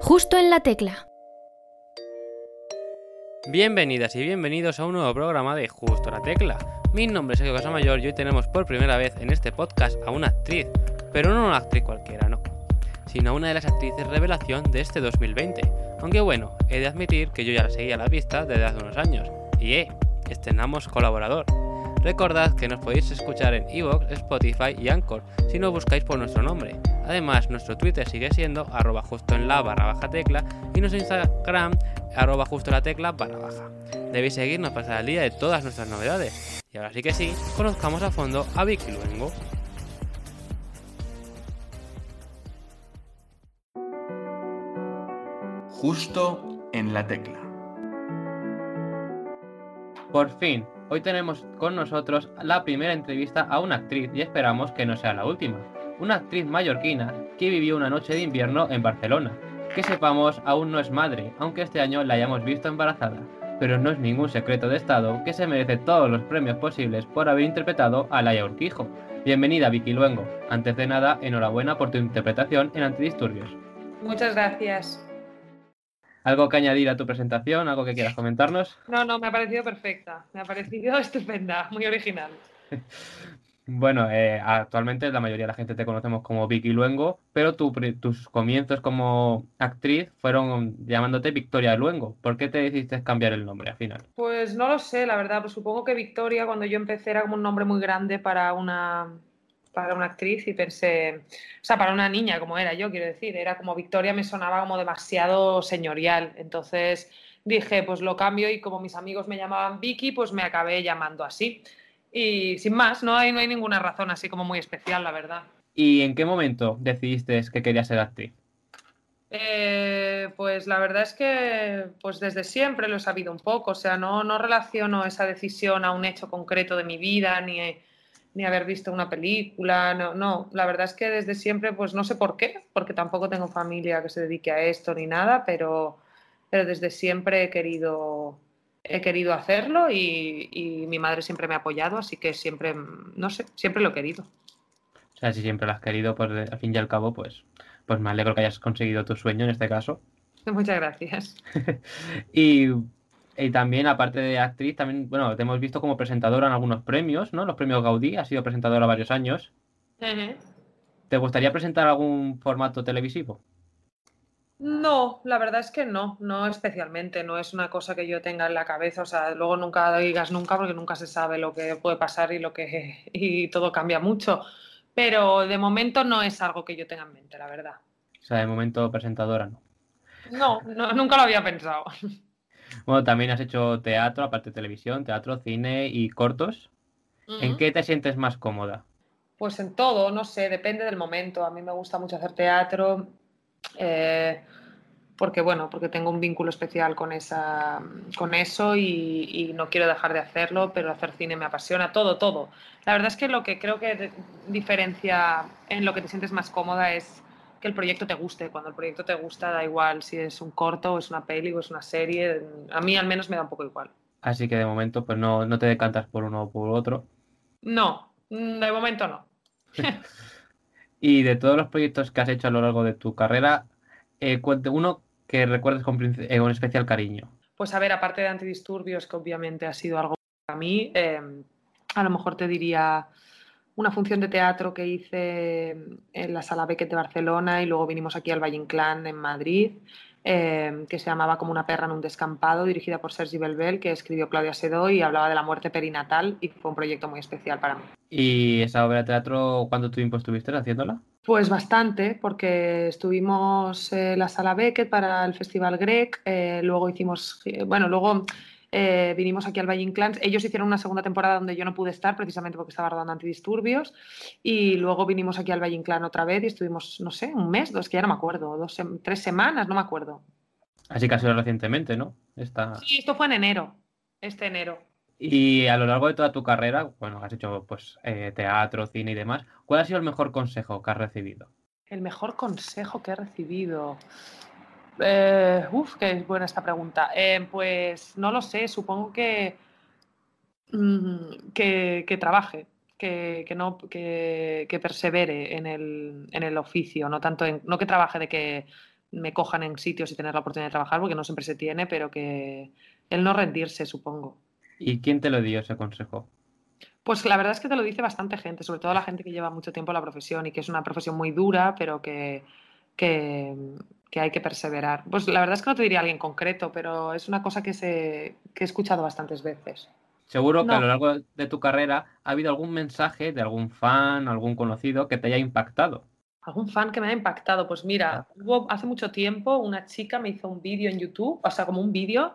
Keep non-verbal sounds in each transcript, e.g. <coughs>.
Justo en la tecla. Bienvenidas y bienvenidos a un nuevo programa de Justo la Tecla. Mi nombre es Sergio Casamayor y hoy tenemos por primera vez en este podcast a una actriz, pero no una actriz cualquiera, no, sino una de las actrices revelación de este 2020. Aunque bueno, he de admitir que yo ya la seguía a la vista desde hace unos años. Y eh, estrenamos colaborador. Recordad que nos podéis escuchar en Evox, Spotify y Anchor si no buscáis por nuestro nombre. Además, nuestro Twitter sigue siendo arroba justo en la barra baja tecla y nuestro Instagram arroba justo la tecla barra baja. Debéis seguirnos para estar al día de todas nuestras novedades. Y ahora sí que sí, conozcamos a fondo a Vicky Luengo. Justo en la tecla. Por fin, hoy tenemos con nosotros la primera entrevista a una actriz y esperamos que no sea la última. Una actriz mallorquina que vivió una noche de invierno en Barcelona. Que sepamos, aún no es madre, aunque este año la hayamos visto embarazada. Pero no es ningún secreto de Estado que se merece todos los premios posibles por haber interpretado a Laia Urquijo. Bienvenida Vicky Luengo. Antes de nada, enhorabuena por tu interpretación en Antidisturbios. Muchas gracias. ¿Algo que añadir a tu presentación? ¿Algo que quieras comentarnos? No, no, me ha parecido perfecta. Me ha parecido <laughs> estupenda, muy original. <laughs> Bueno, eh, actualmente la mayoría de la gente te conocemos como Vicky Luengo, pero tu, tus comienzos como actriz fueron llamándote Victoria Luengo. ¿Por qué te decidiste cambiar el nombre al final? Pues no lo sé, la verdad. Pues supongo que Victoria, cuando yo empecé, era como un nombre muy grande para una, para una actriz y pensé, o sea, para una niña como era yo, quiero decir, era como Victoria me sonaba como demasiado señorial. Entonces dije, pues lo cambio y como mis amigos me llamaban Vicky, pues me acabé llamando así. Y sin más, no hay, no hay ninguna razón así como muy especial, la verdad. ¿Y en qué momento decidiste que querías ser actriz? Eh, pues la verdad es que pues desde siempre lo he sabido un poco, o sea, no, no relaciono esa decisión a un hecho concreto de mi vida, ni, ni haber visto una película, no, no, la verdad es que desde siempre, pues no sé por qué, porque tampoco tengo familia que se dedique a esto ni nada, pero, pero desde siempre he querido, he querido hacerlo y, mi madre siempre me ha apoyado, así que siempre, no sé, siempre lo he querido. O sea, si siempre lo has querido, pues al fin y al cabo, pues, pues me alegro que hayas conseguido tu sueño en este caso. Muchas gracias. <laughs> y, también, aparte de actriz, también, bueno, te hemos visto como presentadora en algunos premios, ¿no? Los premios Gaudí, has sido presentadora varios años. ¿Te gustaría presentar algún formato televisivo? No, la verdad es que no, no especialmente, no es una cosa que yo tenga en la cabeza, o sea, luego nunca digas nunca porque nunca se sabe lo que puede pasar y lo que <laughs> y todo cambia mucho, pero de momento no es algo que yo tenga en mente, la verdad. O sea, de momento presentadora no. No, nunca lo había pensado. <laughs> Bueno, también has hecho teatro, aparte de televisión, teatro, cine y cortos. ¿En qué te sientes más cómoda? Pues en todo, no sé, depende del momento. A mí me gusta mucho hacer teatro, eh, porque bueno, porque tengo un vínculo especial con, esa, con eso y, no quiero dejar de hacerlo, pero hacer cine me apasiona, todo, todo. La verdad es que lo que creo que diferencia en lo que te sientes más cómoda es que el proyecto te guste. Cuando el proyecto te gusta, da igual si es un corto, o es una peli, o es una serie. A mí al menos me da un poco igual. Así que de momento, pues no, no te decantas por uno o por otro. No, de momento no. <laughs> Y de todos los proyectos que has hecho a lo largo de tu carrera, eh, uno que recuerdes con, eh, con, especial cariño. Pues a ver, aparte de antidisturbios, que obviamente ha sido algo para mí, em, a lo mejor te diría una función de teatro que hice en la Sala Beckett de Barcelona y luego vinimos aquí al Valle Inclán en Madrid. Em, que se llamaba Como una perra en un descampado, dirigida por Sergi Belbel, que escribió Claudia Sedó y hablaba de la muerte perinatal y fue un proyecto muy especial para mí. ¿Y esa obra de teatro cuánto tiempo estuviste haciéndola? Pues bastante, porque estuvimos en la sala Beckett para el Festival Grec, eh, luego hicimos, eh, bueno, luego eh, vinimos aquí al Valle Inclán. Ellos hicieron una segunda temporada donde yo no pude estar precisamente porque estaba rodando antidisturbios. Y luego vinimos aquí al Valle Inclán otra vez y estuvimos, no sé, un mes, dos, que ya no me acuerdo, dos, tres semanas, no me acuerdo. Así que ha sido recientemente, ¿no? Sí, esto fue en enero, este enero. Y a lo largo de toda tu carrera, bueno, has hecho pues eh, teatro, cine y demás, ¿cuál ha sido el mejor consejo que has recibido? El mejor consejo que he recibido. Eh, uf, qué es buena esta pregunta. Eh, pues no lo sé, supongo que, mm, que, trabaje, que, no, que, persevere en el, en el, oficio, no tanto en, no que trabaje de que me cojan en sitios y tener la oportunidad de trabajar, porque no siempre se tiene, pero que el no rendirse, supongo. ¿Y quién te lo dio ese consejo? Pues la verdad es que te lo dice bastante gente, sobre todo la gente que lleva mucho tiempo en la profesión y que es una profesión muy dura, pero que, que, hay que perseverar. Pues la verdad es que no te diría alguien concreto, pero es una cosa que, se, que he escuchado bastantes veces. Seguro que a lo largo de tu carrera ha habido algún mensaje de algún fan, algún conocido que te haya impactado. ¿Algún fan que me haya impactado? Pues mira, hubo hace mucho tiempo una chica me hizo un vídeo en YouTube, o sea, como un vídeo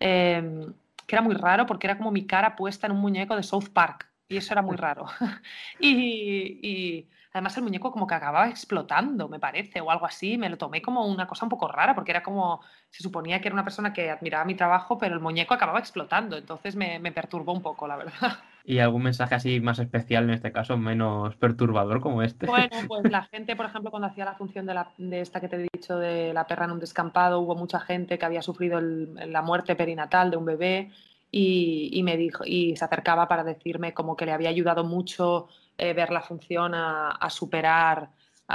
em, que era muy raro porque era como mi cara puesta en un muñeco de South Park y eso era muy raro. <laughs> y, además el muñeco como que acababa explotando, me parece, o algo así. Me lo tomé como una cosa un poco rara, porque era como, se suponía que era una persona que admiraba mi trabajo, pero el muñeco acababa explotando. Entonces me, perturbó un poco, la verdad. <laughs> ¿Y algún mensaje así más especial en este caso, menos perturbador como este? Bueno, <laughs> pues la gente, por ejemplo, cuando hacía la función de, la, de esta que te he dicho de la perra en un descampado, hubo mucha gente que había sufrido la muerte perinatal de un bebé y, me dijo, y se acercaba para decirme como que le había ayudado mucho eh, ver la función a, superar,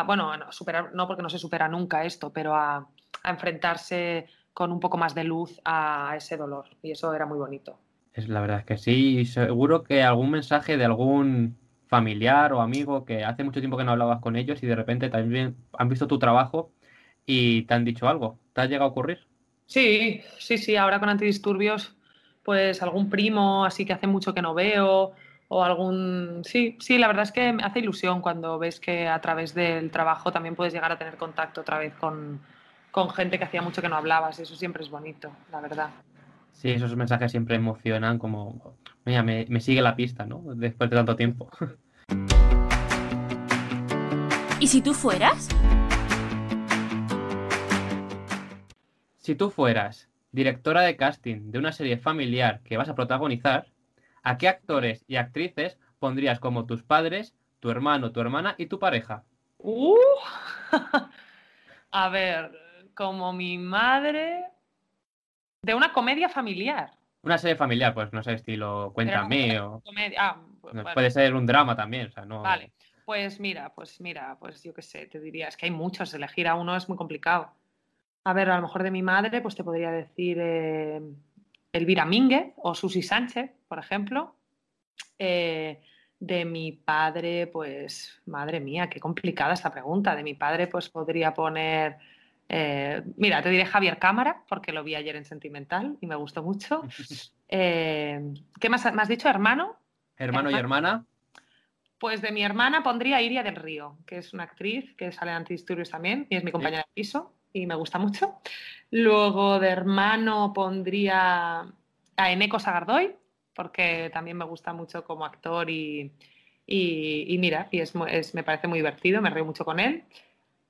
bueno, a superar, no porque no se supera nunca esto, pero a, enfrentarse con un poco más de luz a ese dolor. Y eso era muy bonito. Es la verdad es que sí, seguro que algún mensaje de algún familiar o amigo que hace mucho tiempo que no hablabas con ellos y de repente también han visto tu trabajo y te han dicho algo. ¿Te ha llegado a ocurrir? Sí, sí, sí, ahora con antidisturbios pues algún primo así que hace mucho que no veo o algún... Sí, sí, la verdad es que me hace ilusión cuando ves que a través del trabajo también puedes llegar a tener contacto otra vez con, gente que hacía mucho que no hablabas. Eso siempre es bonito, la verdad. Sí, esos mensajes siempre emocionan como, mira, me, me sigue la pista, ¿no? Después de tanto tiempo. <laughs> ¿Y si tú fueras? Si tú fueras directora de casting de una serie familiar que vas a protagonizar, ¿a qué actores y actrices pondrías como tus padres, tu hermano, tu hermana y tu pareja? Uh, <laughs> a ver, como mi madre de una comedia familiar. Una serie familiar, pues no sé, estilo Cuéntame o... Ah, pues, puede ser un drama también, o sea, no... Vale, pues mira, pues mira, pues yo qué sé, te diría, es que hay muchos, elegir a uno es muy complicado. A ver, a lo mejor de mi madre, pues te podría decir eh, Elvira Mínguez o Susi Sánchez, por ejemplo. Eh, de mi padre, pues, madre mía, qué complicada esta pregunta. De mi padre, pues podría poner, eh, mira, te diré Javier Cámara, porque lo vi ayer en Sentimental y me gustó mucho. <laughs> ¿Qué más, has dicho? ¿Hermano? ¿Hermano y hermana? Pues de mi hermana pondría Iria del Río, que es una actriz que sale en Antidisturbios también y es mi compañera de piso y me gusta mucho. Luego de hermano pondría a Eneco Sagardoy, porque también me gusta mucho como actor y, y, mira, y es, me parece muy divertido, me río mucho con él.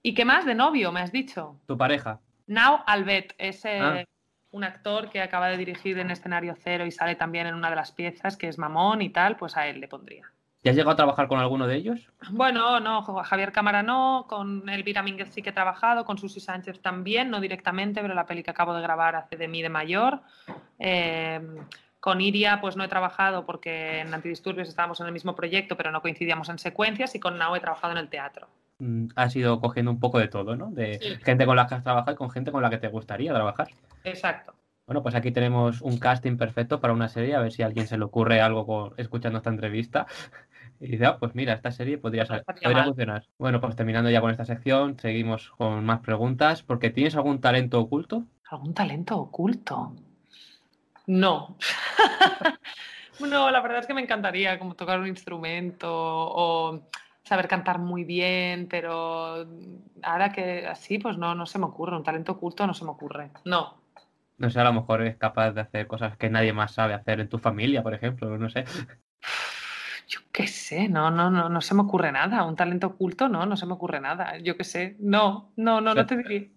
¿Y qué más de novio me has dicho? Tu pareja. Now Albet, es ah. un actor que acaba de dirigir en Escenario Cero y sale también en una de las piezas, que es Mamón y tal, pues a él le pondría. ¿Ya has llegado a trabajar con alguno de ellos? Bueno, no, Javier Cámara no, con Elvira Mínguez sí que he trabajado, con Susi Sánchez también, no directamente, pero la peli que acabo de grabar hace de mí de mayor. Em, con Iria pues no he trabajado porque en Antidisturbios estábamos en el mismo proyecto, pero no coincidíamos en secuencias y con Nao he trabajado en el teatro. Mm, has ido cogiendo un poco de todo, ¿no? De gente con la que has trabajado y con gente con la que te gustaría trabajar. Exacto. Bueno, pues aquí tenemos un casting perfecto para una serie, a ver si a alguien se le ocurre algo escuchando esta entrevista. Y dice, ah, pues mira, esta serie podría, podría funcionar. Bueno, pues terminando ya con esta sección, seguimos con más preguntas. Porque ¿tienes algún talento oculto? ¿Algún talento oculto? No. <laughs> no, la verdad es que me encantaría como tocar un instrumento o saber cantar muy bien, pero ahora que así, pues no, no se me ocurre. Un talento oculto no se me ocurre. No. No sé, a lo mejor es capaz de hacer cosas que nadie más sabe hacer en tu familia, por ejemplo, no sé. <laughs> Yo qué sé, no, no, no, no se me ocurre nada. Un talento oculto, no, no se me ocurre nada. Yo qué sé, no, no, no, no te diría.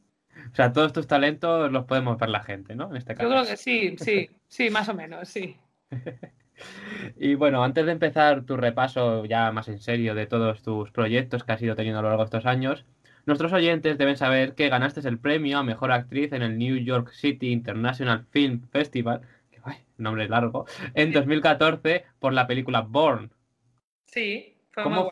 O sea, todos tus talentos los podemos ver la gente, ¿no? En este caso. Yo creo que sí, sí, sí, más o menos, sí. <laughs> y bueno, antes de empezar tu repaso ya más en serio de todos tus proyectos que has ido teniendo a lo largo de estos años, nuestros oyentes deben saber que ganaste el premio a Mejor Actriz en el New York City International Film Festival, que ay, nombre largo, en 2014 por la película Born. Sí, fue muy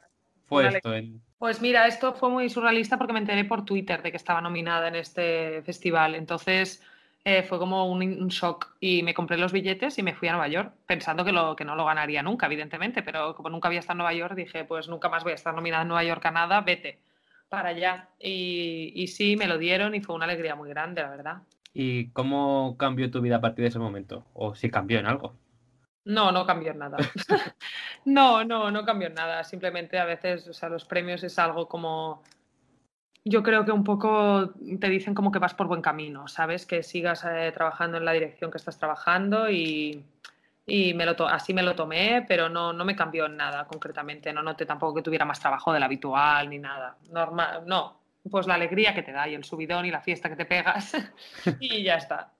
bueno. Una en... Pues mira, esto fue muy surrealista porque me enteré por Twitter de que estaba nominada en este festival. Entonces eh, fue como un, un shock y me compré los billetes y me fui a Nueva York pensando que, lo, que no lo ganaría nunca, evidentemente, pero como nunca había estado en Nueva York dije, pues nunca más voy a estar nominada en Nueva York a nada, vete para allá. Y, y sí, me lo dieron y fue una alegría muy grande, la verdad. ¿Y cómo cambió tu vida a partir de ese momento? ¿O si cambió en algo? No, no cambió nada. <laughs> no, no, no cambió nada. Simplemente a veces, o sea, los premios es algo como. Yo creo que un poco te dicen como que vas por buen camino, ¿sabes? Que sigas eh, trabajando en la dirección que estás trabajando y, y me lo to- así me lo tomé, pero no, no me cambió nada concretamente. No noté tampoco que tuviera más trabajo del habitual ni nada. Normal, no. Pues la alegría que te da y el subidón y la fiesta que te pegas <laughs> y ya está.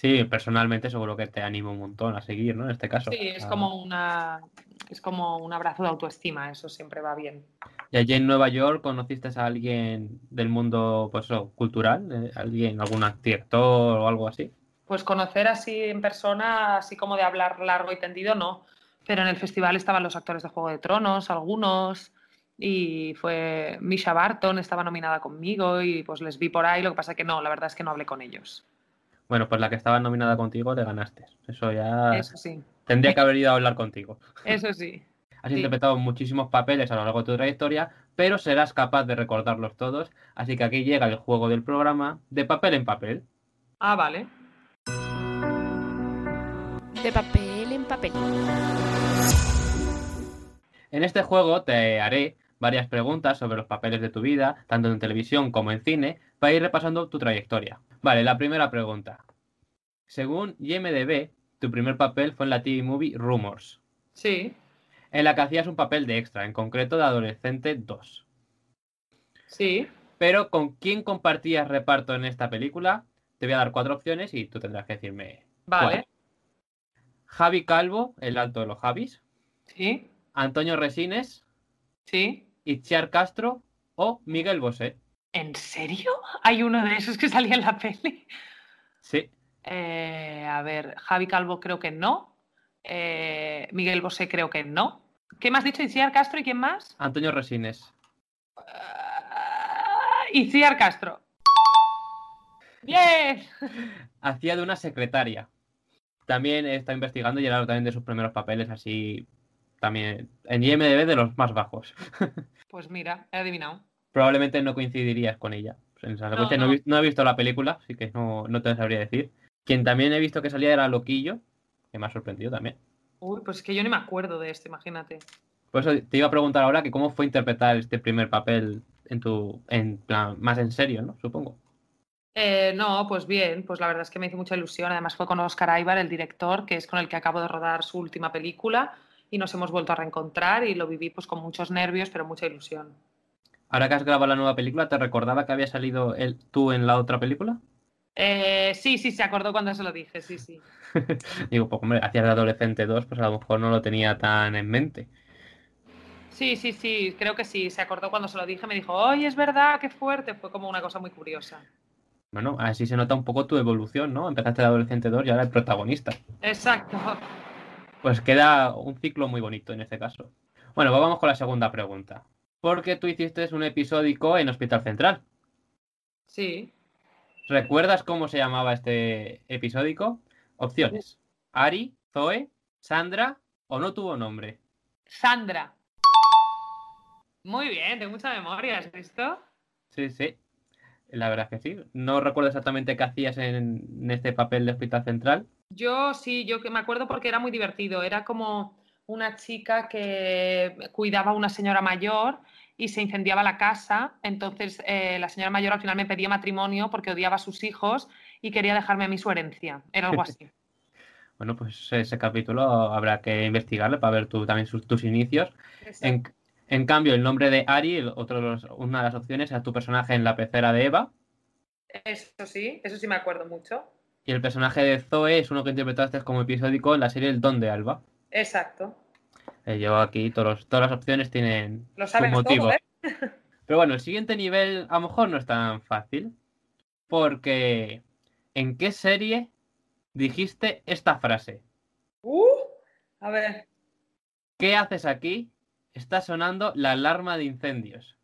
Sí, personalmente seguro que te anima un montón a seguir, ¿no? En este caso. Sí, es Ah. como una es como un abrazo de autoestima, eso siempre va bien. ¿Y allí en Nueva York conociste a alguien del mundo pues, cultural? Eh, ¿Alguien, algún director o algo así? Pues conocer así en persona, así como de hablar largo y tendido, no. Pero en el festival estaban los actores de Juego de Tronos, algunos, y fue Misha Barton, estaba nominada conmigo y pues les vi por ahí, lo que pasa que no, la verdad es que no hablé con ellos. Bueno, pues la que estaba nominada contigo te ganaste. Eso ya Eso sí, tendría que haber ido a hablar contigo. eso sí. <laughs> Has Sí. interpretado muchísimos papeles a lo largo de tu trayectoria, pero serás capaz de recordarlos todos. Así que aquí llega el juego del programa de papel en papel. Ah, vale. De papel en papel. En este juego te haré varias preguntas sobre los papeles de tu vida, tanto en televisión como en cine, para ir repasando tu trayectoria. Vale, la primera pregunta. Según IMDB, tu primer papel fue en la TV movie Rumors, Sí, en la que hacías un papel de extra, en concreto de adolescente 2. sí. Pero ¿con quién compartías reparto en esta película? Te voy a dar cuatro opciones y tú tendrás que decirme. Vale. cuál. Javi Calvo, el alto de los Javis, Sí, Antonio Resines, sí. Itziar Castro o Miguel Bosé. ¿En serio? ¿Hay uno de esos que salía en la peli? Sí, Eh, a ver, Javi Calvo creo que no. Eh, Miguel Bosé creo que no. ¿Qué me has dicho? Iciar Castro y quién más? Antonio Resines. Iciar Castro. ¡Bien! Hacía de una secretaria. También está investigando y era también de sus primeros papeles así. También en IMDB de los más bajos. <laughs> Pues mira, he adivinado. Probablemente no coincidirías con ella. En No, no, no. he vi- no he visto la película, así que no, no te sabría decir. Quien también he visto que salía era Loquillo, que me ha sorprendido también. Uy, pues es que yo ni me acuerdo de este, imagínate. Por eso te iba a preguntar ahora que cómo fue interpretar este primer papel en tu, en plan, más en serio, ¿no? Supongo. Eh, no, pues bien, pues la verdad es que me hizo mucha ilusión. Además fue con Oscar Ibar, el director, que es con el que acabo de rodar su última película y nos hemos vuelto a reencontrar y lo viví pues con muchos nervios, pero mucha ilusión. Ahora que has grabado la nueva película, ¿te recordaba que había salido el, tú en la otra película? Eh, sí, sí, se acordó cuando se lo dije, sí, sí. <laughs> Digo, pues hombre, hacías de adolescente 2, pues a lo mejor no lo tenía tan en mente. Sí, sí, sí, creo que sí. Se acordó cuando se lo dije, me dijo, oye, es verdad, qué fuerte. Fue como una cosa muy curiosa. Bueno, así se nota un poco tu evolución, ¿no? Empezaste de adolescente 2 y ahora el protagonista. Exacto. Pues queda un ciclo muy bonito en este caso. Bueno, pues vamos con la segunda pregunta. Porque tú hiciste un episódico en Hospital Central. Sí. ¿Recuerdas cómo se llamaba este episódico? Opciones. Ari, Zoe, Sandra o no tuvo nombre. Sandra. Muy bien, tengo mucha memoria, ¿has visto? Sí, sí. La verdad es que sí. No recuerdo exactamente qué hacías en, en este papel de Hospital Central. Yo sí, yo que me acuerdo porque era muy divertido. Era como una chica que cuidaba a una señora mayor y se incendiaba la casa. Entonces eh, la señora mayor al final me pedía matrimonio porque odiaba a sus hijos y quería dejarme a mí su herencia. Era algo así. <laughs> Bueno, pues ese capítulo habrá que investigarle para ver tú, también sus- tus inicios. En, en cambio, el nombre de Ari, otro de los- una de las opciones, era tu personaje en la pecera de Eva. Eso sí, eso sí me acuerdo mucho. Y el personaje de Zoe es uno que interpretaste como episódico en la serie El Don de Alba. Exacto. Eh, yo aquí, todos todas las opciones tienen Lo su motivo. todo, ¿eh? <laughs> Pero bueno, el siguiente nivel a lo mejor no es tan fácil. Porque ¿en qué serie dijiste esta frase? Uh, a ver. ¿Qué haces aquí? está sonando la alarma de incendios.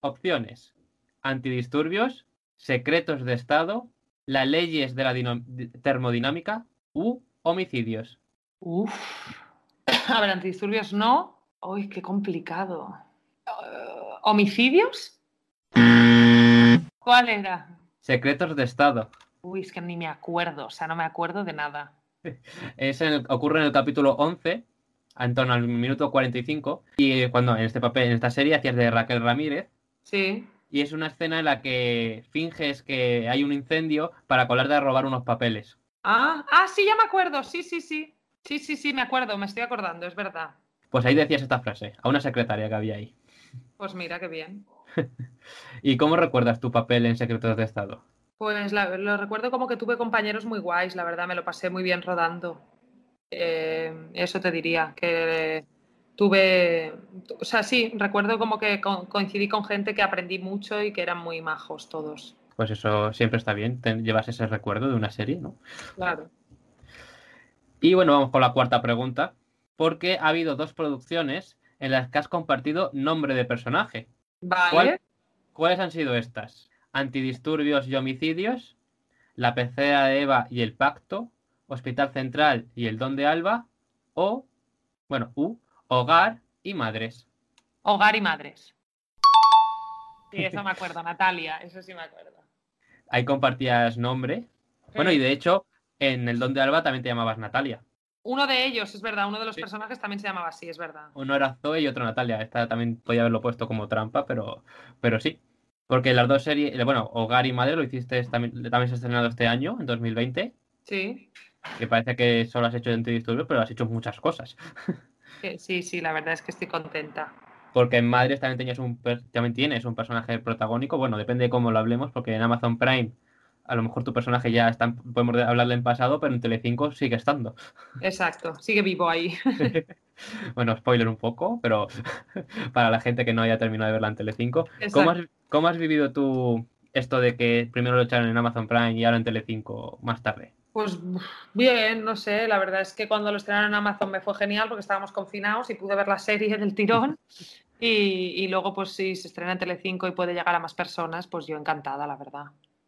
Opciones. Antidisturbios, secretos de Estado, las leyes de la termodinámica u homicidios. Uf. A ver, antidisturbios no. Uy, qué complicado. Eh, ¿Homicidios? ¿Cuál era? Secretos de Estado. Uy, es que ni me acuerdo, o sea, no me acuerdo de nada. <laughs> Es en el- ocurre en el capítulo 11, en torno al minuto 45, y cuando en este papel, en esta serie, hacías de Raquel Ramírez, Sí. Y es una escena en la que finges que hay un incendio para colarte a robar unos papeles. Ah, ah, sí, ya me acuerdo. Sí, sí, sí. Sí, sí, sí, me acuerdo, me estoy acordando, es verdad. Pues ahí decías esta frase, a una secretaria que había ahí. Pues mira, qué bien. <laughs> ¿Y cómo recuerdas tu papel en Secretos de Estado? Pues la- lo recuerdo como que tuve compañeros muy guays, la verdad, me lo pasé muy bien rodando. Eh, eso te diría, que tuve, o sea, sí, recuerdo como que co- coincidí con gente que aprendí mucho y que eran muy majos todos. Pues eso siempre está bien, te llevas ese recuerdo de una serie, ¿no? Claro. Y bueno, vamos con la cuarta pregunta, porque ha habido dos producciones en las que has compartido nombre de personaje. Vale. ¿Cuál- ¿Cuáles han sido estas? Antidisturbios y homicidios, La pecera de Eva y el pacto, Hospital Central y el Don de Alba, o, bueno, U, Hogar y Madres. Hogar y madres. Sí, eso <laughs> me acuerdo, Natalia, eso sí me acuerdo. Ahí compartías nombre. Bueno, y de hecho, en el Don de Alba también te llamabas Natalia. Uno de ellos, es verdad, uno de los Sí. personajes también se llamaba así, es verdad. Uno era Zoe y otro Natalia. Esta también podía haberlo puesto como trampa, pero, pero sí. Porque las dos series, bueno, Hogar y Madre lo hiciste también, también se ha estrenado este año, en 2020. Sí, Que parece que solo has hecho antidisturbios, pero has hecho muchas cosas. <laughs> que- sí, sí, la verdad es que estoy contenta. Porque en Madres también tenías un también tienes un personaje protagónico. Bueno, depende de cómo lo hablemos, porque en Amazon Prime a lo mejor tu personaje ya está, podemos de- hablarle en pasado, pero en Telecinco sigue estando. Exacto, sigue vivo ahí. <laughs> Bueno, spoiler un poco, pero <laughs> para la gente que no haya terminado de verla en Telecinco, ¿cómo has, cómo has vivido tú esto de que primero lo echaron en Amazon Prime y ahora en Telecinco más tarde? Pues bien, no sé, la verdad es que cuando lo estrenaron en Amazon me fue genial porque estábamos confinados y pude ver la serie del tirón. Y, y luego, pues si se estrena en Telecinco y puede llegar a más personas, pues yo encantada, la verdad.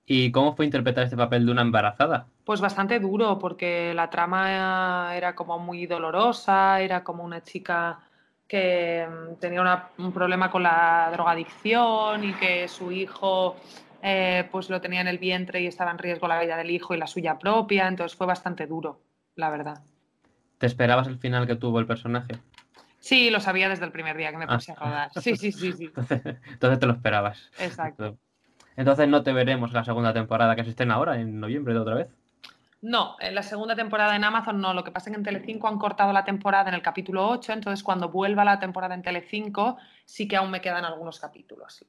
¿Y cómo fue interpretar este papel de una embarazada? Pues bastante duro, porque la trama era como muy dolorosa, era como una chica que mm, tenía una- un problema con la drogadicción y que su hijo eh, pues lo tenía en el vientre y estaba en riesgo la vida del hijo y la suya propia, entonces fue bastante duro, la verdad. ¿Te esperabas el final que tuvo el personaje? Sí, lo sabía desde el primer día que me Ah. puse a rodar. Sí, sí, sí, sí, <laughs> Entonces, entonces te lo esperabas. exacto. Entonces no te veremos en la segunda temporada que estrena ahora, en noviembre de otra vez. No, en la segunda temporada en Amazon no. Lo que pasa es que en Telecinco han cortado la temporada en el capítulo 8, entonces cuando vuelva la temporada en Telecinco sí que aún me quedan algunos capítulos.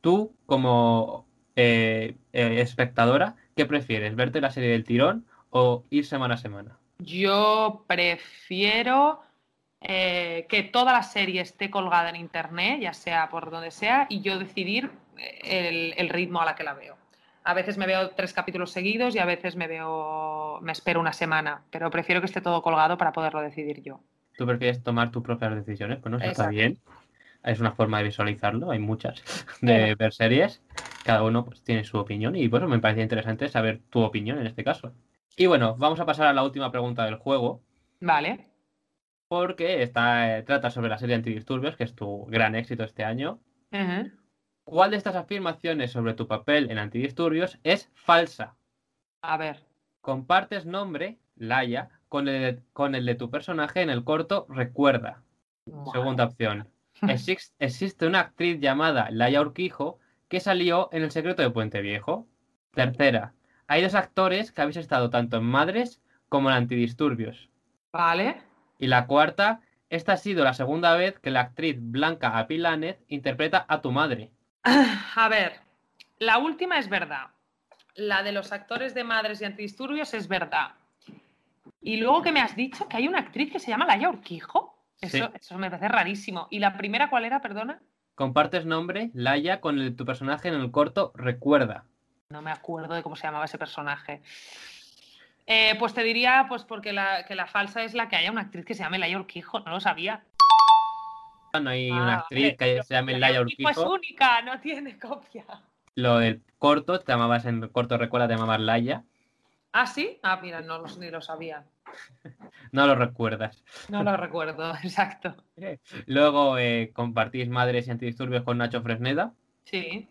Tú, como eh, eh, espectadora, ¿qué prefieres? ¿Verte la serie del tirón o ir semana a semana? Yo prefiero eh, que toda la serie esté colgada en internet, ya sea por donde sea, y yo decidir el, el ritmo a la que la veo. A veces me veo tres capítulos seguidos y a veces me veo, me espero una semana, pero prefiero que esté todo colgado para poderlo decidir yo. ¿Tú prefieres tomar tus propias decisiones? Bueno, eso está bien. Es una forma de visualizarlo, hay muchas <laughs> de ver series. Cada uno pues, tiene su opinión y bueno, me parece interesante saber tu opinión en este caso. Y bueno, vamos a pasar a la última pregunta del juego, Vale. porque está, eh, trata sobre la serie Antidisturbios, que es tu gran éxito este año. ¿Cuál de estas afirmaciones sobre tu papel en Antidisturbios es falsa? A ver. Compartes nombre, Laia, con el, con el de tu personaje en el corto Recuerda. Segunda opción. Exis- existe una actriz llamada Laia Urquijo que salió en El secreto de Puente Viejo. Tercera. Hay dos actores que habéis estado tanto en Madres como en Antidisturbios. Vale. Y la cuarta. Esta ha sido la segunda vez que la actriz Blanca Apilánez interpreta a tu madre. <sighs> A ver, la última es verdad. La de los actores de Madres y Antidisturbios es verdad. Y luego que me has dicho que hay una actriz que se llama Laia Urquijo. Eso, Sí. eso me parece rarísimo. ¿Y la primera cuál era, perdona? Compartes nombre, Laia, con el tu personaje en el corto Recuerda. No me acuerdo de cómo se llamaba ese personaje. Eh, pues te diría, pues porque la, que la falsa es la que haya una actriz que se llame Laia Urquijo, no lo sabía. no hay una Ah, actriz vale, que se llame Laia la Urquijo es única, no tiene copia. Lo del corto, te llamabas en corto recuerda, te llamabas Laia. ¿Ah, sí? Ah, mira, no los- ni lo sabía. <laughs> No lo recuerdas. No lo recuerdo, <laughs> exacto. Luego eh, compartís Madres y Antidisturbios con Nacho Fresneda, Sí.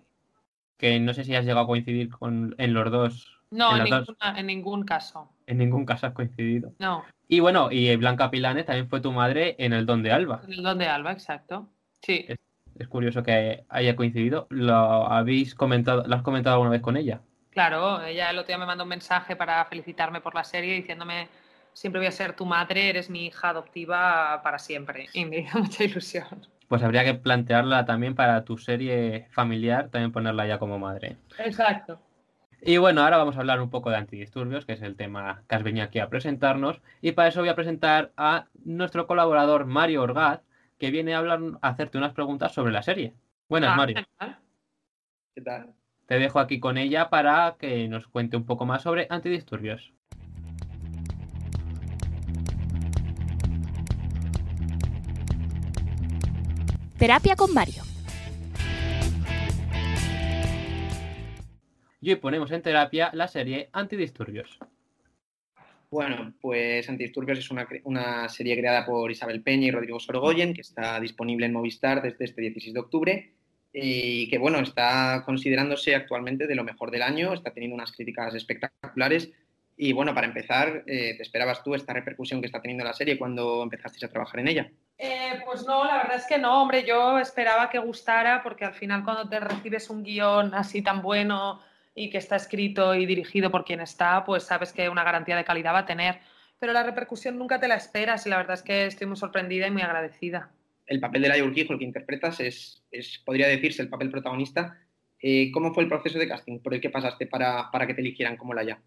que no sé si has llegado a coincidir con, en los dos. No, en en, los dos. ninguna- en ningún caso. En ningún caso has coincidido. No, Y bueno, y Blanca Pilanes también fue tu madre en el Don de Alba. en el Don de Alba, exacto. Sí. Es- Es curioso que haya coincidido. ¿Lo habéis comentado, lo has comentado alguna vez con ella? Claro, ella el otro día me mandó un mensaje para felicitarme por la serie diciéndome siempre voy a ser tu madre, eres mi hija adoptiva para siempre. Y me hizo <laughs> mucha ilusión. Pues habría que plantearla también para tu serie familiar, también ponerla ya como madre. Exacto. Y bueno, ahora vamos a hablar un poco de antidisturbios, que es el tema que has venido aquí a presentarnos. Y para eso voy a presentar a nuestro colaborador Mario Orgaz, que viene a, hablar, a hacerte unas preguntas sobre la serie. Buenas, Ah, Mario. ¿Qué tal? Te dejo aquí con ella para que nos cuente un poco más sobre antidisturbios. Terapia con Mario. Y hoy ponemos en terapia la serie Antidisturbios. Bueno, pues Antidisturbios es una, una serie creada por Isabel Peña y Rodrigo Sorogoyen, que está disponible en Movistar desde este 16 de octubre y que, bueno, está considerándose actualmente de lo mejor del año, está teniendo unas críticas espectaculares y, bueno, para empezar, eh, ¿te esperabas tú esta repercusión que está teniendo la serie cuando empezaste a trabajar en ella? Eh, pues no, la verdad es que no, hombre, yo esperaba que gustara porque al final cuando te recibes un guion así tan bueno y que está escrito y dirigido por quien está, pues sabes que una garantía de calidad va a tener. Pero la repercusión nunca te la esperas y la verdad es que estoy muy sorprendida y muy agradecida. El papel de Laia Urquijo, el que interpretas, es, podría decirse, el papel protagonista. Eh, ¿Cómo fue el proceso de casting por el que pasaste para, para que te eligieran como Laia?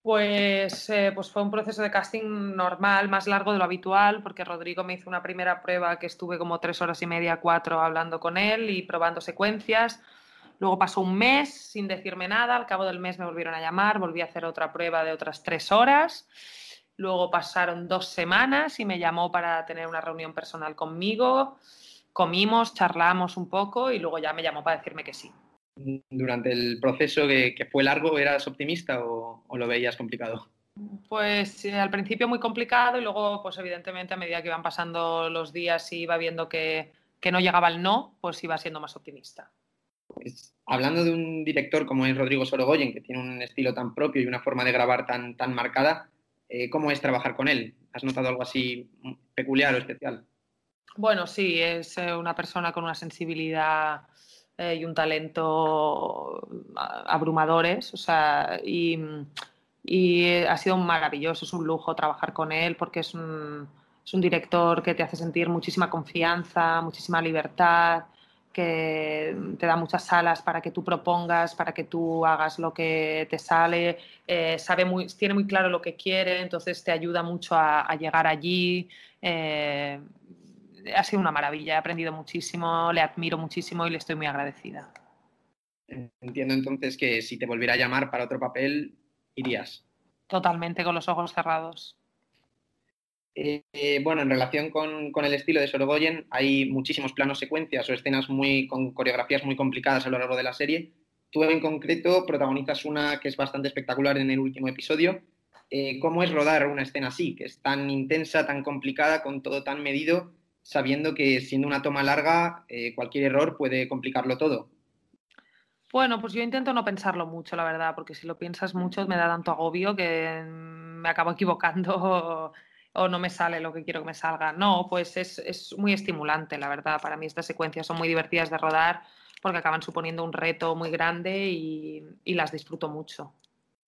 Pues, eh, pues fue un proceso de casting normal, más largo de lo habitual, porque Rodrigo me hizo una primera prueba que estuve como tres horas y media, cuatro, hablando con él y probando secuencias. Luego pasó un mes sin decirme nada, al cabo del mes me volvieron a llamar, volví a hacer otra prueba de otras tres horas. Luego pasaron dos semanas y me llamó para tener una reunión personal conmigo. Comimos, charlamos un poco y luego ya me llamó para decirme que sí. Durante el proceso que, que fue largo, ¿eras optimista o, o lo veías complicado? Pues eh, al principio muy complicado y luego, pues evidentemente a medida que iban pasando los días y iba viendo que, que no llegaba el no, pues iba siendo más optimista. Pues, hablando de un director como es Rodrigo Sorogoyen, que tiene un estilo tan propio y una forma de grabar tan, tan marcada, eh, ¿cómo es trabajar con él? ¿Has notado algo así peculiar o especial? Bueno, sí, es eh, una persona con una sensibilidad eh, y un talento abrumadores, o sea, y, ha sido maravilloso, es un lujo trabajar con él porque es un director que te hace sentir muchísima confianza, muchísima libertad, que te da muchas salas para que tú propongas, para que tú hagas lo que te sale, eh, sabe muy, tiene muy claro lo que quiere, entonces te ayuda mucho a, a llegar allí. Eh, ha sido una maravilla, he aprendido muchísimo, le admiro muchísimo y le estoy muy agradecida. Entiendo entonces que si te volviera a llamar para otro papel, irías. Totalmente con los ojos cerrados. Eh, eh, bueno, en relación con, con, el estilo de Sorogoyen, hay muchísimos planos secuencias o escenas muy, con coreografías muy complicadas a lo largo de la serie. Tú en concreto protagonizas una que es bastante espectacular en el último episodio. Eh, ¿Cómo es rodar una escena así, que es tan intensa, tan complicada, con todo tan medido, sabiendo que siendo una toma larga, eh, cualquier error puede complicarlo todo? Bueno, pues yo intento no pensarlo mucho, la verdad, porque si lo piensas mucho me da tanto agobio que me acabo equivocando o, no me sale lo que quiero que me salga. No, pues es, es, muy estimulante, la verdad. Para mí estas secuencias son muy divertidas de rodar porque acaban suponiendo un reto muy grande y, y las disfruto mucho.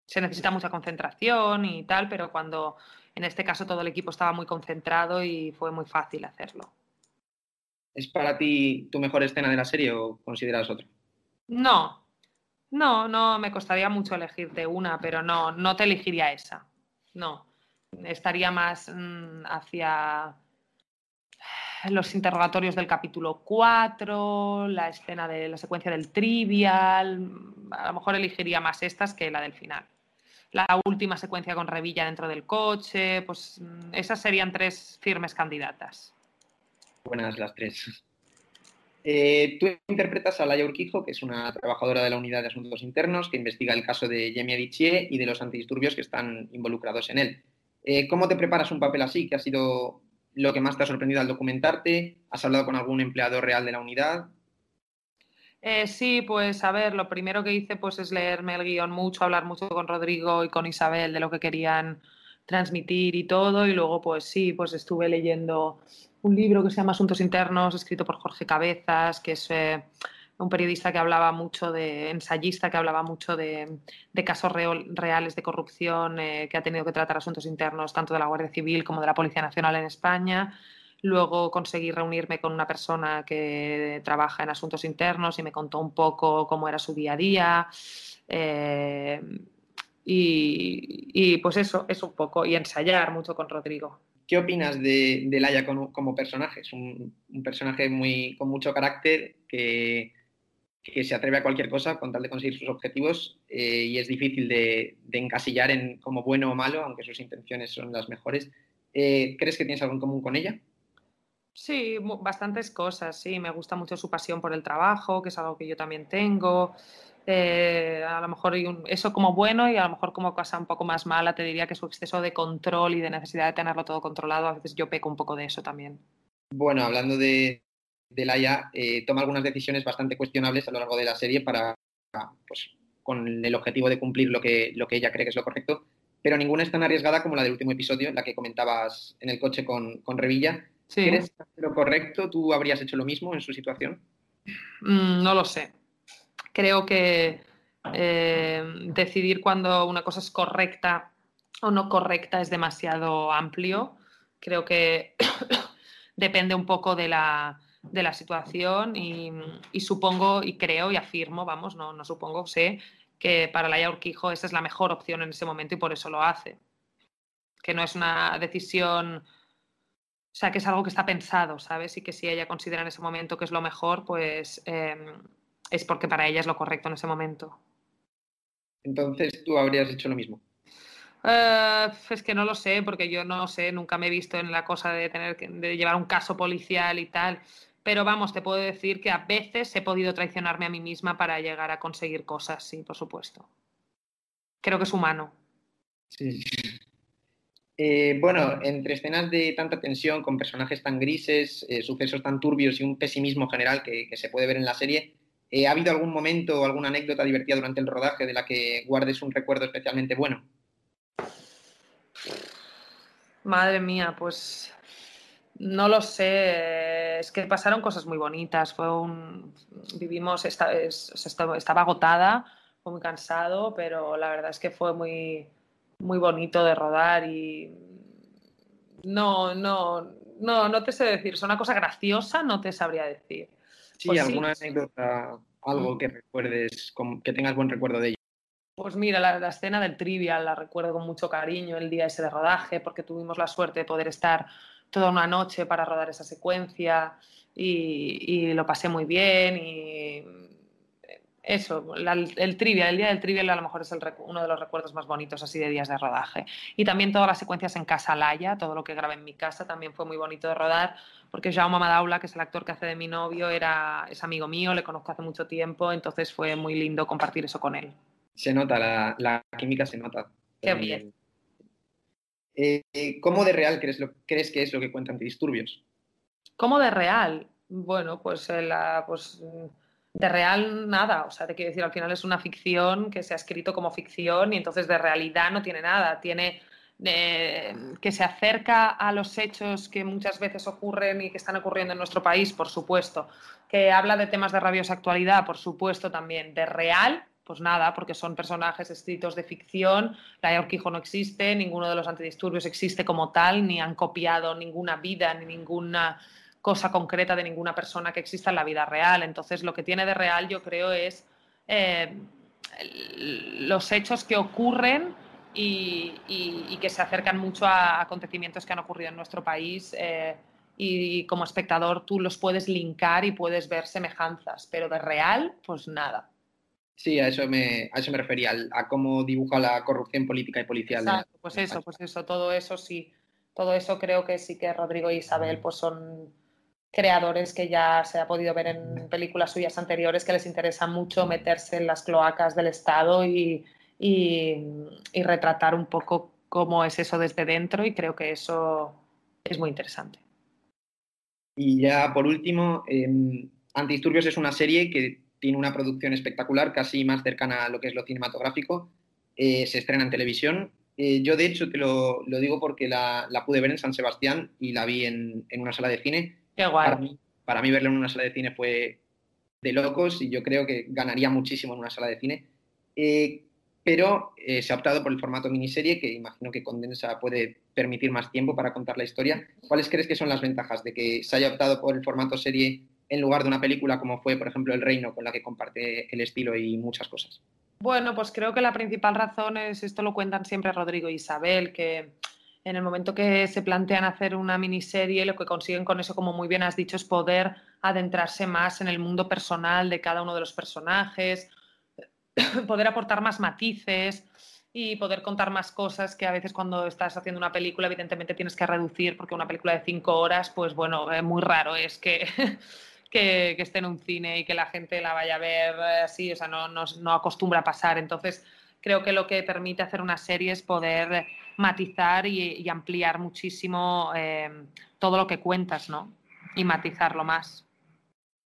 Se necesita mucha concentración y tal, pero cuando en este caso todo el equipo estaba muy concentrado y fue muy fácil hacerlo. ¿Es para ti tu mejor escena de la serie o consideras otra? No, no, no, me costaría mucho elegirte una, pero no, no te elegiría esa. No, estaría más mmm, hacia los interrogatorios del capítulo 4, la escena de la secuencia del trivial. A lo mejor elegiría más estas que la del final. La última secuencia con Revilla dentro del coche, pues esas serían tres firmes candidatas. buenas las tres. Eh, tú interpretas a Laia Urquijo, que es una trabajadora de la Unidad de Asuntos Internos que investiga el caso de Jamie Adichie y de los antidisturbios que están involucrados en él. Eh, ¿Cómo te preparas un papel así? ¿Qué ha sido lo que más te ha sorprendido al documentarte? ¿Has hablado con algún empleado real de la unidad? Eh, sí, pues a ver, lo primero que hice pues es leerme el guion mucho, hablar mucho con Rodrigo y con Isabel de lo que querían transmitir y todo, y luego pues sí, pues estuve leyendo un libro que se llama Asuntos Internos, escrito por Jorge Cabezas, que es eh, un periodista que hablaba mucho de, ensayista que hablaba mucho de, casos reales de corrupción, eh, que ha tenido que tratar asuntos internos tanto de la Guardia Civil como de la Policía Nacional en España. Luego conseguí reunirme con una persona que trabaja en asuntos internos y me contó un poco cómo era su día a día. Eh, y, pues eso, es un poco, y ensayar mucho con Rodrigo. ¿Qué opinas de, de Laia como, personaje? Es un, personaje muy, con mucho carácter que, que, se atreve a cualquier cosa con tal de conseguir sus objetivos eh, y es difícil de, encasillar en como bueno o malo, aunque sus intenciones son las mejores. Eh, ¿Crees que tienes algo en común con ella? Sí, bastantes cosas, sí. Me gusta mucho su pasión por el trabajo, que es algo que yo también tengo. Eh, a lo mejor eso como bueno y a lo mejor como cosa un poco más mala te diría que su exceso de control y de necesidad de tenerlo todo controlado, a veces yo peco un poco de eso también. Bueno, hablando de, de Laia, eh, toma algunas decisiones bastante cuestionables a lo largo de la serie para, pues, con el objetivo de cumplir lo que, lo que ella cree que es lo correcto, pero ninguna es tan arriesgada como la del último episodio, la que comentabas en el coche con, con Revilla. Sí. ¿Crees lo correcto? ¿Tú habrías hecho lo mismo en su situación? Mm, no lo sé creo que eh, decidir cuando una cosa es correcta o no correcta es demasiado amplio. Creo que <coughs> depende un poco de la, situación y, supongo y creo y afirmo, vamos, no, no supongo, sé que para Laia Urquijo esa es la mejor opción en ese momento y por eso lo hace. Que no es una decisión, o sea, que es algo que está pensado, ¿sabes? Y que si ella considera en ese momento que es lo mejor, pues em, es porque para ella es lo correcto en ese momento. Entonces, ¿tú habrías hecho lo mismo? Eh, es que no lo sé, porque yo no sé, nunca me he visto en la cosa de tener que de llevar un caso policial y tal. Pero vamos, te puedo decir que a veces he podido traicionarme a mí misma para llegar a conseguir cosas, sí, por supuesto. Creo que es humano. Sí. Eh, bueno, entre escenas de tanta tensión, con personajes tan grises, eh, sucesos tan turbios y un pesimismo general que, se puede ver en la serie, eh, ¿Ha habido algún momento o alguna anécdota divertida durante el rodaje de la que guardes un recuerdo especialmente bueno? Madre mía, pues no lo sé. Es que pasaron cosas muy bonitas. Fue un. Vivimos. estaba agotada, fue muy cansado, pero la verdad es que fue muy, muy bonito de rodar y. No, no, no, no te sé decir. Es una cosa graciosa, no te sabría decir. Sí, pues alguna anécdota, algo que recuerdes, que tengas buen recuerdo de ella. Pues mira, la, escena del trivial la recuerdo con mucho cariño, el día ese de rodaje, porque tuvimos la suerte de poder estar toda una noche para rodar esa secuencia y, y lo pasé muy bien y eso, el trivial, el día del trivial a lo mejor es uno de los recuerdos más bonitos así de días de rodaje. Y también todas las secuencias en Casa Laya, todo lo que grabé en mi casa también fue muy bonito de rodar, porque Jaume Madaula, que es el actor que hace de mi novio, era, es amigo mío, le conozco hace mucho tiempo, entonces fue muy lindo compartir eso con él. Se nota, la, química se nota. Qué bien. Eh, ¿Cómo de real crees, lo, crees que es lo que cuentan antidisturbios? ¿Cómo de real? Bueno, pues, la, pues de real nada, o sea, te quiero decir, al final es una ficción que se ha escrito como ficción y entonces de realidad no tiene nada, tiene eh, que se acerca a los hechos que muchas veces ocurren y que están ocurriendo en nuestro país, por supuesto, que habla de temas de rabiosa actualidad, por supuesto también, de real, pues nada, porque son personajes escritos de ficción, la Urquijo no existe, ninguno de los antidisturbios existe como tal, ni han copiado ninguna vida, ni ninguna cosa concreta de ninguna persona que exista en la vida real. Entonces, lo que tiene de real, yo creo, es eh, los hechos que ocurren y, que se acercan mucho a acontecimientos que han ocurrido en nuestro país. Eh, y como espectador tú los puedes linkar y puedes ver semejanzas, pero de real, pues nada. Sí, a eso me, a eso me refería, a cómo dibuja la corrupción política y policial. Exacto, pues eso, pues eso, todo eso sí, todo eso creo que sí que Rodrigo e Isabel pues son creadores que ya se ha podido ver en películas suyas anteriores que les interesa mucho meterse en las cloacas del Estado y, y, y retratar un poco cómo es eso desde dentro y creo que eso es muy interesante. Y ya por último, eh, Antidisturbios es una serie que tiene una producción espectacular, casi más cercana a lo que es lo cinematográfico. Eh, se estrena en televisión. Eh, yo, de hecho, te lo, lo digo porque la, la, pude ver en San Sebastián y la vi en, en una sala de cine. Qué guay. Para mí, para mí, verla en una sala de cine fue de locos y yo creo que ganaría muchísimo en una sala de cine. Eh, pero se ha optado por el formato miniserie, que imagino que condensa puede permitir más tiempo para contar la historia. ¿Cuáles crees que son las ventajas de que se haya optado por el formato serie en lugar de una película como fue, por ejemplo, El Reino, con la que comparte el estilo y muchas cosas? Bueno, pues creo que la principal razón es, esto lo cuentan siempre Rodrigo e Isabel, que en el momento que se plantean hacer una miniserie, lo que consiguen con eso, como muy bien has dicho, es poder adentrarse más en el mundo personal de cada uno de los personajes, <coughs> poder aportar más matices y poder contar más cosas que a veces cuando estás haciendo una película evidentemente tienes que reducir porque una película de cinco horas pues bueno, es muy raro es que, <laughs> que, esté en un cine y que la gente la vaya a ver así, o sea, no, no, acostumbra a pasar. Entonces creo que lo que permite hacer una serie es poder matizar y, y ampliar muchísimo eh, todo lo que cuentas, ¿no? Y matizarlo más.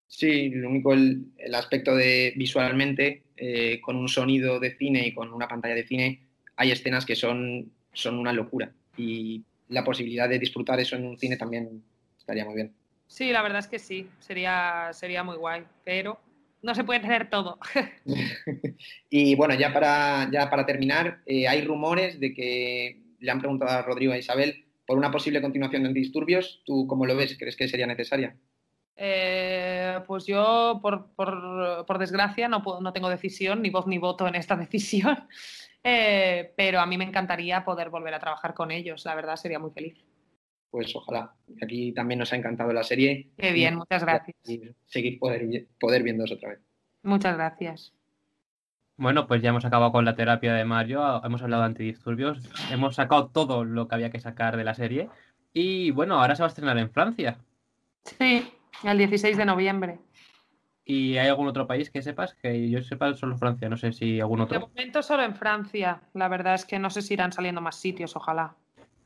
Sí, lo único, el, el aspecto de visualmente, eh, con un sonido de cine y con una pantalla de cine, hay escenas que son, son una locura. Y la posibilidad de disfrutar eso en un cine también estaría muy bien. Sí, la verdad es que sí, sería, sería muy guay, pero no se puede tener todo. <laughs> <laughs> y bueno, ya para, ya para terminar, eh, hay rumores de que le han preguntado a Rodrigo e Isabel por una posible continuación de Antidisturbios. ¿Tú cómo lo ves? ¿Crees que sería necesaria? Eh, pues yo, por, por, por desgracia, no, puedo, no, tengo decisión, ni voz ni voto en esta <laughs> decisión, eh, pero a mí me encantaría poder volver a trabajar con ellos, la verdad sería muy feliz. Pues ojalá. Aquí también nos ha encantado la serie. Qué bien, muchas gracias. Y seguir poder, poder viéndoos otra vez. Muchas gracias. Bueno, pues ya hemos acabado con la terapia de Mario, hemos hablado de antidisturbios, hemos sacado todo lo que había que sacar de la serie y bueno, ahora se va a estrenar en Francia. Sí, el 16 de noviembre. ¿Y hay algún otro país que sepas? Que yo sepa solo Francia, no sé si algún otro. De momento solo en Francia. La verdad es que no sé si irán saliendo más sitios, ojalá.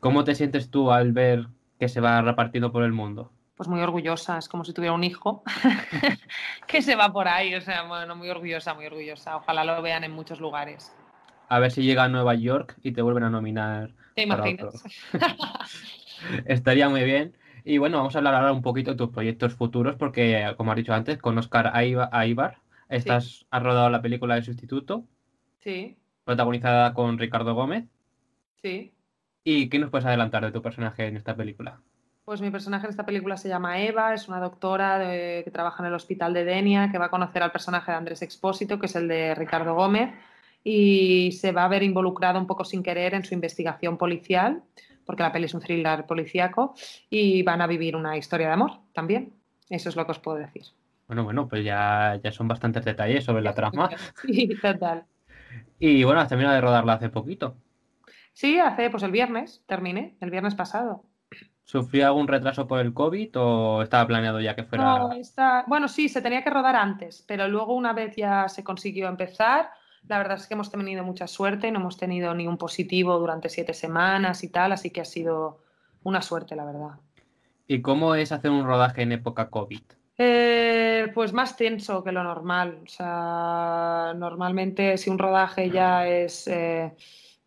¿Cómo te sientes tú al ver que se va repartiendo por el mundo? Pues muy orgullosa, es como si tuviera un hijo <laughs> <laughs> que se va por ahí, o sea, bueno, muy orgullosa, muy orgullosa. Ojalá lo vean en muchos lugares. A ver si llega a Nueva York y te vuelven a nominar. ¿Te imaginas? <laughs> Estaría muy bien. Y bueno, vamos a hablar ahora un poquito de tus proyectos futuros, porque, como has dicho antes, con Oscar Aibar, estás, sí. has rodado la película de Sustituto. Sí. Protagonizada con Ricardo Gómez. Sí. ¿Y qué nos puedes adelantar de tu personaje en esta película? Pues mi personaje en esta película se llama Eva, es una doctora de, que trabaja en el hospital de Denia, que va a conocer al personaje de Andrés Expósito, que es el de Ricardo Gómez, y se va a ver involucrada un poco sin querer en su investigación policial porque la peli es un thriller policíaco, y van a vivir una historia de amor también. Eso es lo que os puedo decir. Bueno, bueno, pues ya, ya son bastantes detalles sobre la <laughs> trama. Sí, total. Y bueno, has terminado de rodarla hace poquito. Sí, hace, pues el viernes, terminé, el viernes pasado. ¿Sufrió algún retraso por el COVID o estaba planeado ya que fuera...? No, está... Bueno, sí, se tenía que rodar antes, pero luego una vez ya se consiguió empezar, la verdad es que hemos tenido mucha suerte, no hemos tenido ni un positivo durante siete semanas y tal, así que ha sido una suerte, la verdad. ¿Y cómo es hacer un rodaje en época COVID? Eh, pues más tenso que lo normal. O sea, normalmente si un rodaje ya es eh,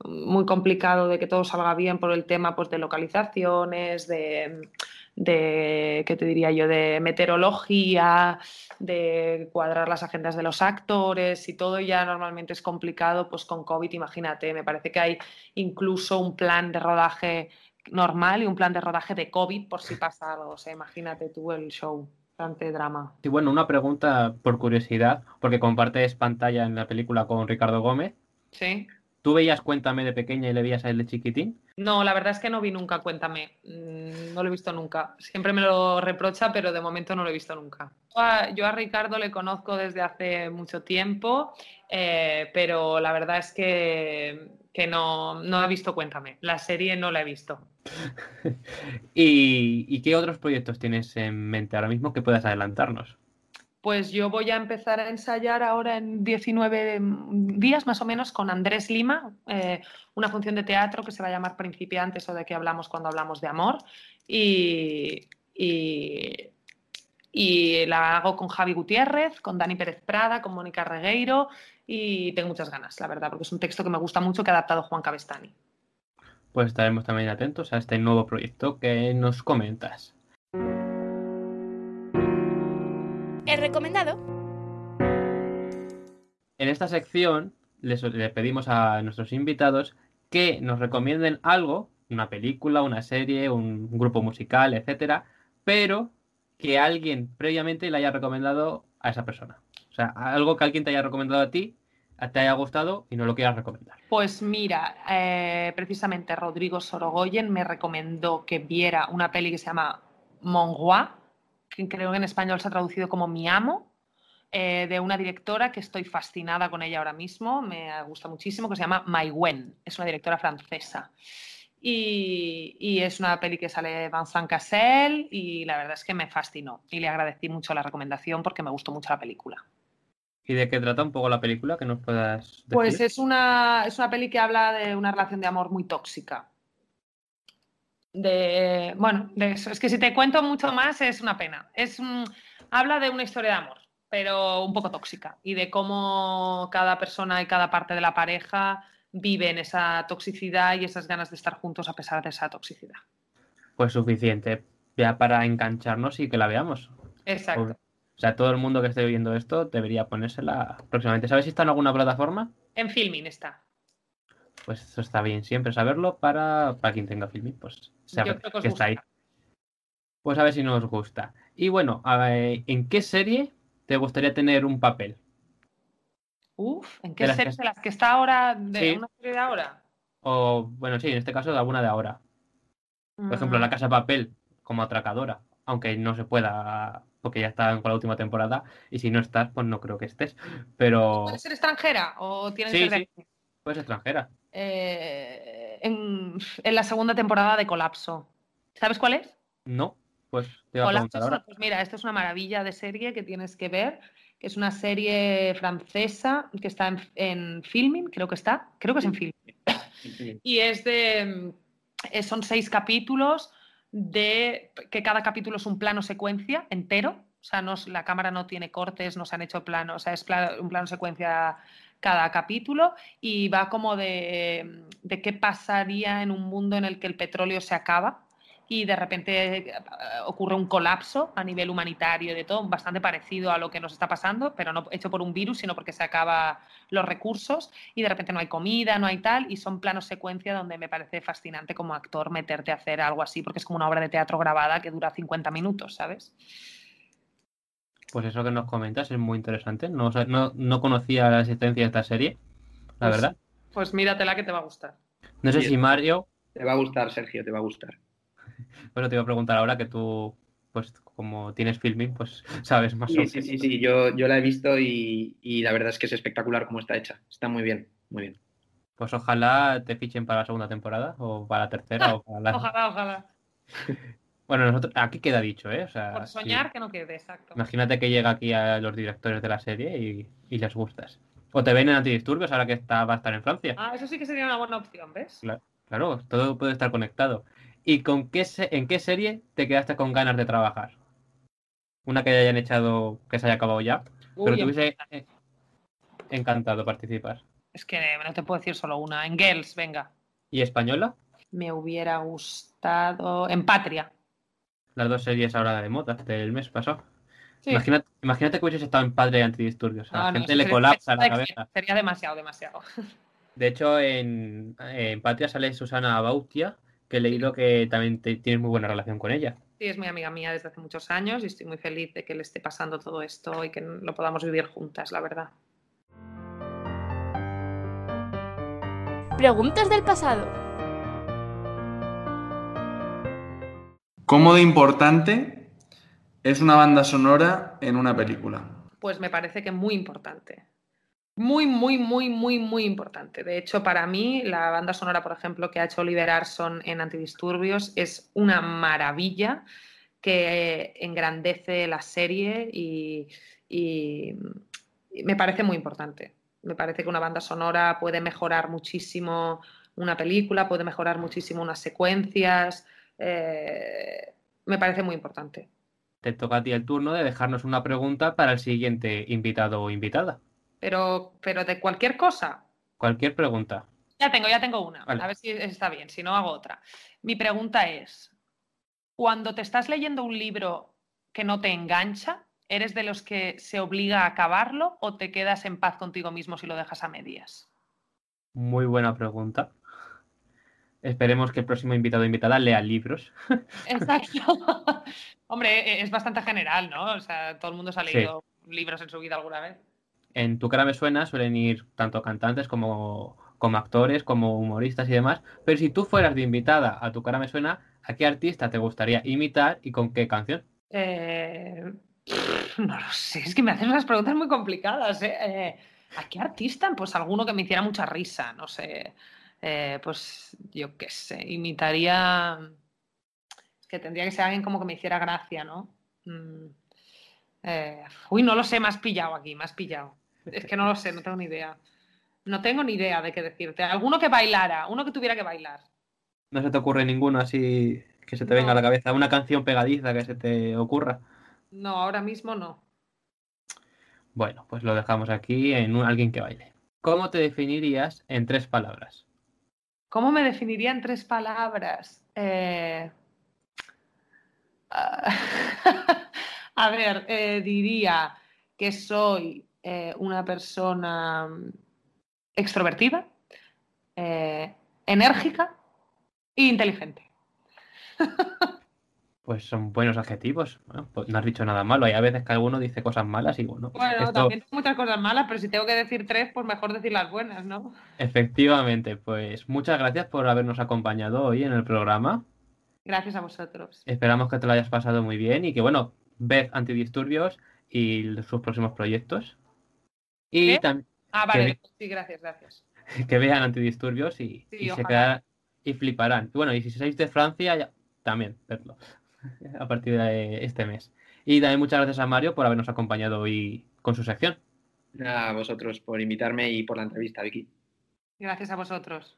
muy complicado de que todo salga bien por el tema pues, de localizaciones, de, de, ¿qué te diría yo?, de meteorología, de cuadrar las agendas de los actores y todo ya normalmente es complicado, pues con COVID, imagínate, me parece que hay incluso un plan de rodaje normal y un plan de rodaje de COVID por si pasa algo, o sea, imagínate tú el show. Bastante drama. Y bueno, una pregunta por curiosidad, porque compartes pantalla en la película con Ricardo Gómez. Sí. ¿Tú veías Cuéntame de pequeña y le veías a él de chiquitín? No, la verdad es que no vi nunca Cuéntame. No lo he visto nunca. Siempre me lo reprocha, pero de momento no lo he visto nunca. Yo a Ricardo le conozco desde hace mucho tiempo, eh, pero la verdad es que, que no, no he visto Cuéntame. La serie no la he visto. <laughs> ¿Y, ¿Y qué otros proyectos tienes en mente ahora mismo que puedas adelantarnos? Pues yo voy a empezar a ensayar ahora en 19 días más o menos con Andrés Lima, eh, una función de teatro que se va a llamar Principiantes o de qué hablamos cuando hablamos de amor. Y, y, la hago con Javi Gutiérrez, con Dani Pérez Prada, con Mónica Regueiro y tengo muchas ganas, la verdad, porque es un texto que me gusta mucho que ha adaptado Juan Cabestani. Pues estaremos también atentos a este nuevo proyecto que nos comentas. He recomendado. En esta sección les, le pedimos a nuestros invitados que nos recomienden algo, una película, una serie, un grupo musical, etcétera, pero que alguien previamente le haya recomendado a esa persona. O sea, algo que alguien te haya recomendado a ti, te haya gustado y no lo quieras recomendar. Pues mira, eh, precisamente Rodrigo Sorogoyen me recomendó que viera una peli que se llama Mongois, que creo que en español se ha traducido como Mi amo, eh, de una directora que estoy fascinada con ella ahora mismo, me gusta muchísimo, que se llama Mai Wen, es una directora francesa. Y, y, es una peli que sale Vincent Cassel y la verdad es que me fascinó y le agradecí mucho la recomendación porque me gustó mucho la película. ¿Y de qué trata un poco la película? Que nos puedas decir? Pues es una, es una peli que habla de una relación de amor muy tóxica. De, bueno, de eso. Es que si te cuento mucho más es una pena. Es un, habla de una historia de amor, pero un poco tóxica y de cómo cada persona y cada parte de la pareja viven esa toxicidad y esas ganas de estar juntos a pesar de esa toxicidad. Pues suficiente ya para engancharnos y que la veamos. Exacto. O sea, todo el mundo que esté viendo esto debería ponérsela próximamente. ¿Sabes si está en alguna plataforma? En Filmin está. Pues eso está bien, siempre saberlo para, para quien tenga Filmin, pues saber que que está ahí. Pues a ver si nos gusta. Y bueno, ver, ¿en qué serie te gustaría tener un papel? Uf, ¿en De qué las serie que- de las que está ahora? ¿De Sí. una serie de ahora? O, bueno, sí, en este caso de alguna de ahora. Por ejemplo, Mm, La Casa de Papel como atracadora, aunque no se pueda, porque ya está con la última temporada, y si no estás, pues no creo que estés. Pero ¿Puede ser extranjera o tiene que Sí, ser de sí. aquí? pues extranjera. Eh, en, en la segunda temporada de Colapso. ¿Sabes cuál es? No, pues te a Colapso ahora. pues mira, esto es una maravilla de serie que tienes que ver, que es una serie francesa que está en, en Filmin, creo que está, creo que es en Filmin. Y es de, eh, son seis capítulos de que cada capítulo es un plano secuencia entero, o sea, no, la cámara no tiene cortes, no se han hecho planos, o sea, es un plano secuencia cada capítulo y va como de, de qué pasaría en un mundo en el que el petróleo se acaba y de repente eh, ocurre un colapso a nivel humanitario de todo, bastante parecido a lo que nos está pasando, pero no hecho por un virus, sino porque se acaban los recursos y de repente no hay comida, no hay tal, y son planos secuencia donde me parece fascinante como actor meterte a hacer algo así, porque es como una obra de teatro grabada que dura 50 minutos, ¿sabes? Pues eso que nos comentas es muy interesante. No, no, no conocía la existencia de esta serie, la Pues- verdad. Pues míratela que te va a gustar. No sé Bien. si Mario, Te va a gustar, Sergio, te va a gustar. <laughs> pero te iba a preguntar ahora que tú, pues como tienes filming, pues <laughs> sabes más Sí, sobre sí, sí, sí, yo, yo la he visto y, y la verdad es que es espectacular cómo está hecha. Está muy bien, muy bien. Pues ojalá te fichen para la segunda temporada o para la tercera <laughs> o para la... Ojalá, ojalá. Bueno, nosotros aquí queda dicho, ¿eh? O sea, Por sí. soñar que no quede, exacto. Imagínate que llega aquí a los directores de la serie y, y les gustas. O te ven en antidisturbios ahora que está, va a estar en Francia. Ah, eso sí que sería una buena opción, ¿ves? Claro, claro, todo puede estar conectado. ¿Y con qué se- en qué serie te quedaste con ganas de trabajar? Una que hayan echado, que se haya acabado ya, pero te hubiese eh, encantado participar. Es que no te puedo decir solo una. En Girls, venga. ¿Y española? Me hubiera gustado. En Patria. Las dos series ahora de moda del mes pasado. Sí. Imagínate, imagínate que hubieses estado en Padre Antidisturbios. A Ah, la no, gente eso le sería- colapsa la sería- cabeza. Sería demasiado, demasiado. <laughs> De hecho, en, en Patria sale Susana Bautia, que he leído que también te- tienes muy buena relación con ella. Sí, es muy amiga mía desde hace muchos años y estoy muy feliz de que le esté pasando todo esto y que lo podamos vivir juntas, la verdad. Preguntas del pasado. ¿Cómo de importante es una banda sonora en una película? Pues me parece que muy importante. Muy, muy, muy, muy, muy importante. De hecho, para mí, la banda sonora, por ejemplo, que ha hecho Oliver Arson en Antidisturbios es una maravilla que engrandece la serie y, y me parece muy importante. Me parece que una banda sonora puede mejorar muchísimo una película, puede mejorar muchísimo unas secuencias. Eh, me parece muy importante. Te toca a ti el turno de dejarnos una pregunta para el siguiente invitado o invitada. Pero, pero de cualquier cosa. Cualquier pregunta. Ya tengo, ya tengo una. Vale. A ver si está bien, si no hago otra. Mi pregunta es, cuando te estás leyendo un libro que no te engancha, ¿eres de los que se obliga a acabarlo o te quedas en paz contigo mismo si lo dejas a medias? Muy buena pregunta. Esperemos que el próximo invitado o invitada lea libros. <laughs> Exacto. <laughs> Hombre, e- es bastante general, ¿no? O sea, todo el mundo se ha Sí. leído libros en su vida alguna vez. En tu cara me suena suelen ir tanto cantantes como, como actores, como humoristas y demás. Pero si tú fueras de invitada a tu cara me suena, ¿a qué artista te gustaría imitar y con qué canción? Eh, <laughs> no lo sé, es que me hacen unas preguntas muy complicadas. ¿eh? Eh, ¿A qué artista? Pues alguno que me hiciera mucha risa, no sé. Eh, pues yo qué sé, imitaría. Es que tendría que ser alguien como que me hiciera gracia, ¿no? Mm, eh, uy, no lo sé, me has pillado aquí, me has pillado. Es que no lo sé, no tengo ni idea. No tengo ni idea de qué decirte. Alguno que bailara, uno que tuviera que bailar. ¿No se te ocurre ninguno así que se te venga a la cabeza? ¿Una canción pegadiza que se te ocurra? No, ahora mismo no. Bueno, pues lo dejamos aquí en un- alguien que baile. ¿Cómo te definirías en tres palabras? ¿Cómo me definiría en tres palabras? Eh, <laughs> A ver, eh, diría que soy eh, una persona mm, extrovertida, enérgica e inteligente. <laughs> Pues son buenos adjetivos. Bueno, pues no has dicho nada malo. Hay a veces que alguno dice cosas malas y bueno, Bueno, esto también tengo muchas cosas malas, pero si tengo que decir tres, pues mejor decir las buenas, ¿no? efectivamente, pues muchas gracias por habernos acompañado hoy en el programa. Gracias a vosotros. Esperamos que te lo hayas pasado muy bien y que bueno, ved antidisturbios y sus próximos proyectos. Y ¿Qué? también Ah, vale, sí, gracias, gracias. <laughs> que vean antidisturbios y, Sí, y se quedarán y fliparán. Y bueno, y si sois de Francia, ya- también verlo a partir de este mes. Y también muchas gracias a Mario por habernos acompañado hoy con su sección. A vosotros por invitarme y por la entrevista, Vicky. Gracias a vosotros.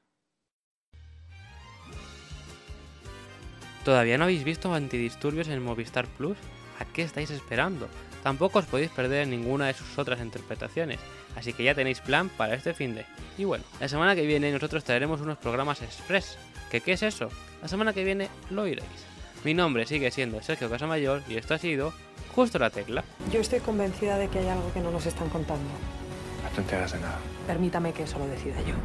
¿Todavía no habéis visto Antidisturbios en Movistar Plus? ¿A qué estáis esperando? Tampoco os podéis perder ninguna de sus otras interpretaciones, así que ya tenéis plan para este fin de. Y bueno, la semana que viene nosotros traeremos unos programas express. ¿Qué qué es eso? La semana que viene lo oiréis. Mi nombre sigue siendo Sergio Casamayor y esto ha sido Justo la Tecla. Yo estoy convencida de que hay algo que no nos están contando. No te enteras de nada. Permítame que eso lo decida yo.